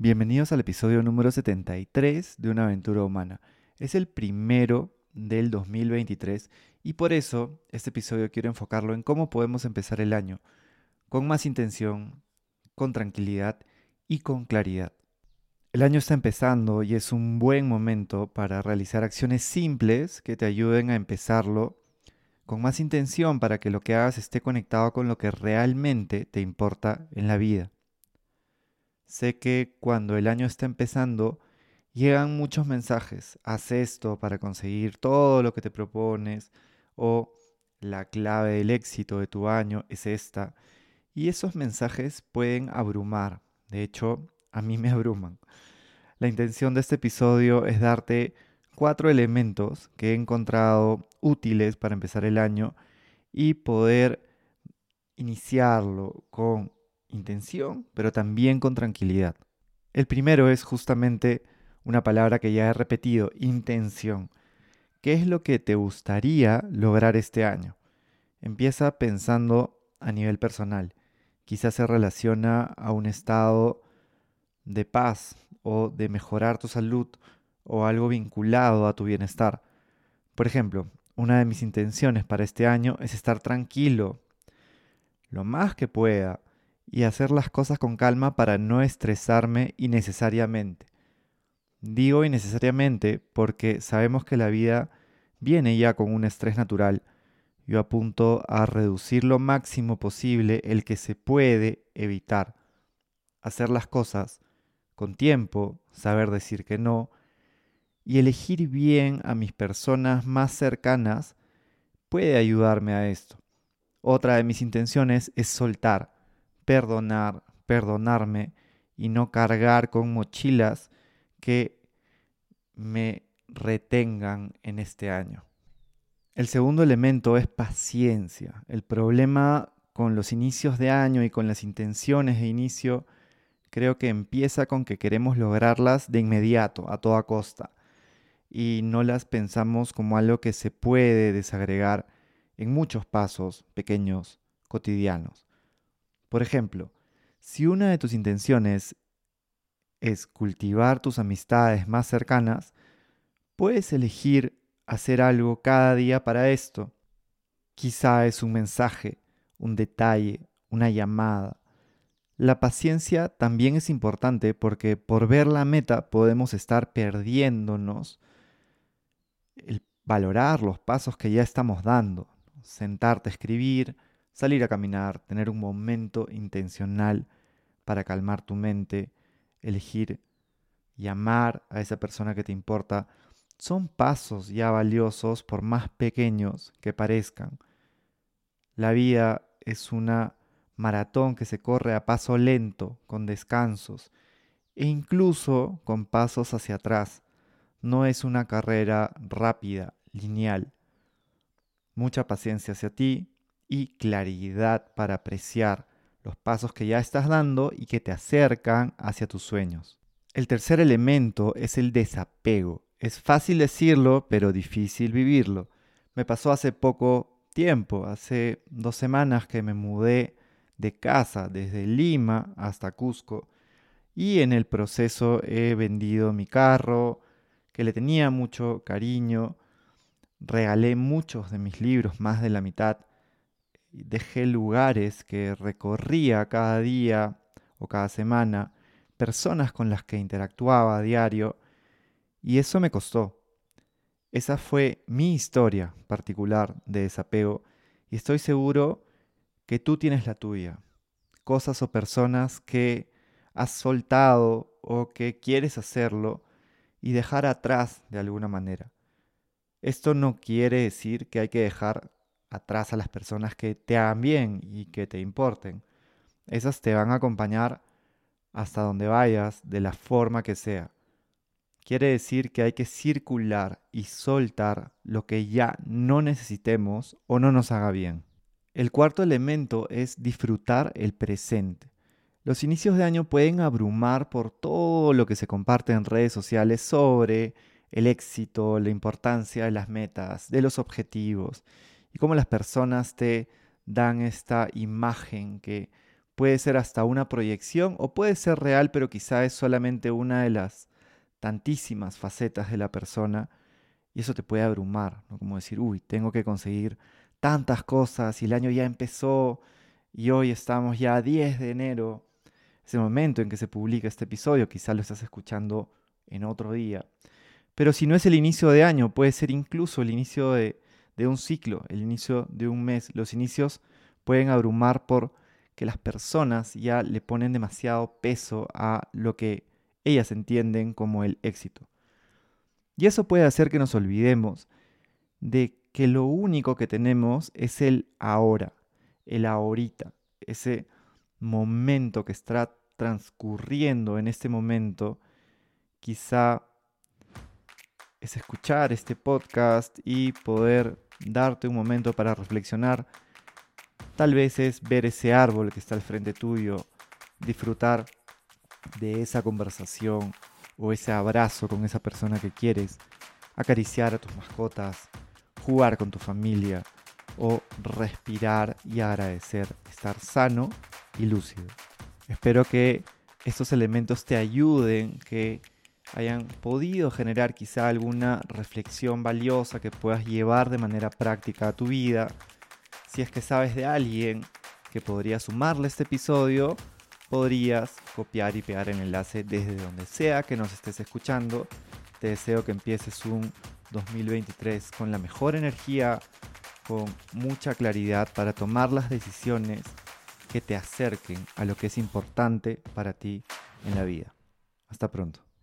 Bienvenidos al episodio número 73 de Una aventura humana. Es el primero del 2023 y por eso este episodio quiero enfocarlo en cómo podemos empezar el año con más intención, con tranquilidad y con claridad. El año está empezando y es un buen momento para realizar acciones simples que te ayuden a empezarlo con más intención para que lo que hagas esté conectado con lo que realmente te importa en la vida. Sé que cuando el año está empezando, llegan muchos mensajes. Haz esto para conseguir todo lo que te propones o la clave del éxito de tu año es esta. Y esos mensajes pueden abrumar. De hecho, a mí me abruman. La intención de este episodio es darte cuatro elementos que he encontrado útiles para empezar el año y poder iniciarlo con intención, pero también con tranquilidad. El primero es justamente una palabra que ya he repetido, intención. ¿Qué es lo que te gustaría lograr este año? Empieza pensando a nivel personal. Quizás se relaciona a un estado de paz o de mejorar tu salud o algo vinculado a tu bienestar. Por ejemplo, una de mis intenciones para este año es estar tranquilo lo más que pueda y hacer las cosas con calma para no estresarme innecesariamente. Digo innecesariamente porque sabemos que la vida viene ya con un estrés natural. Yo apunto a reducir lo máximo posible el que se puede evitar. Hacer las cosas con tiempo, saber decir que no y elegir bien a mis personas más cercanas puede ayudarme a esto. Otra de mis intenciones es soltar perdonar, perdonarme y no cargar con mochilas que me retengan en este año. El segundo elemento es paciencia. El problema con los inicios de año y con las intenciones de inicio creo que empieza con que queremos lograrlas de inmediato, a toda costa, y no las pensamos como algo que se puede desagregar en muchos pasos pequeños, cotidianos. Por ejemplo, si una de tus intenciones es cultivar tus amistades más cercanas, puedes elegir hacer algo cada día para esto. Quizá es un mensaje, un detalle, una llamada. La paciencia también es importante porque por ver la meta podemos estar perdiéndonos el valorar los pasos que ya estamos dando. Sentarte a escribir, salir a caminar, tener un momento intencional para calmar tu mente, elegir llamar a esa persona que te importa, son pasos ya valiosos por más pequeños que parezcan. La vida es una maratón que se corre a paso lento, con descansos e incluso con pasos hacia atrás. No es una carrera rápida, lineal. Mucha paciencia hacia ti, y claridad para apreciar los pasos que ya estás dando y que te acercan hacia tus sueños. El tercer elemento es el desapego. Es fácil decirlo, pero difícil vivirlo. Me pasó hace poco tiempo, hace dos semanas que me mudé de casa desde Lima hasta Cusco y en el proceso he vendido mi carro, que le tenía mucho cariño, regalé muchos de mis libros, más de la mitad, dejé lugares que recorría cada día o cada semana, personas con las que interactuaba a diario, y eso me costó. Esa fue mi historia particular de desapego, y estoy seguro que tú tienes la tuya. Cosas o personas que has soltado o que quieres hacerlo y dejar atrás de alguna manera. Esto no quiere decir que hay que dejar atrás a las personas que te hagan bien y que te importen. Esas te van a acompañar hasta donde vayas, de la forma que sea. Quiere decir que hay que circular y soltar lo que ya no necesitemos o no nos haga bien. El cuarto elemento es disfrutar el presente. Los inicios de año pueden abrumar por todo lo que se comparte en redes sociales sobre el éxito, la importancia de las metas, de los objetivos y cómo las personas te dan esta imagen que puede ser hasta una proyección o puede ser real, pero quizá es solamente una de las tantísimas facetas de la persona y eso te puede abrumar, ¿no? Como decir, uy, tengo que conseguir tantas cosas y el año ya empezó y hoy estamos ya a 10 de enero, ese momento en que se publica este episodio, quizá lo estás escuchando en otro día. Pero si no es el inicio de año, puede ser incluso el inicio de, de un ciclo, el inicio de un mes. Los inicios pueden abrumar por que las personas ya le ponen demasiado peso a lo que ellas entienden como el éxito. Y eso puede hacer que nos olvidemos de que lo único que tenemos es el ahora, el ahorita, ese momento que está transcurriendo en este momento, quizá es escuchar este podcast y poder darte un momento para reflexionar. Tal vez es ver ese árbol que está al frente tuyo, disfrutar de esa conversación o ese abrazo con esa persona que quieres, acariciar a tus mascotas, jugar con tu familia o respirar y agradecer estar sano y lúcido. Espero que estos elementos te ayuden, que hayan podido generar quizá alguna reflexión valiosa que puedas llevar de manera práctica a tu vida. Si es que sabes de alguien que podría sumarle este episodio, podrías copiar y pegar el enlace desde donde sea que nos estés escuchando. Te deseo que empieces un 2023 con la mejor energía, con mucha claridad para tomar las decisiones que te acerquen a lo que es importante para ti en la vida. Hasta pronto.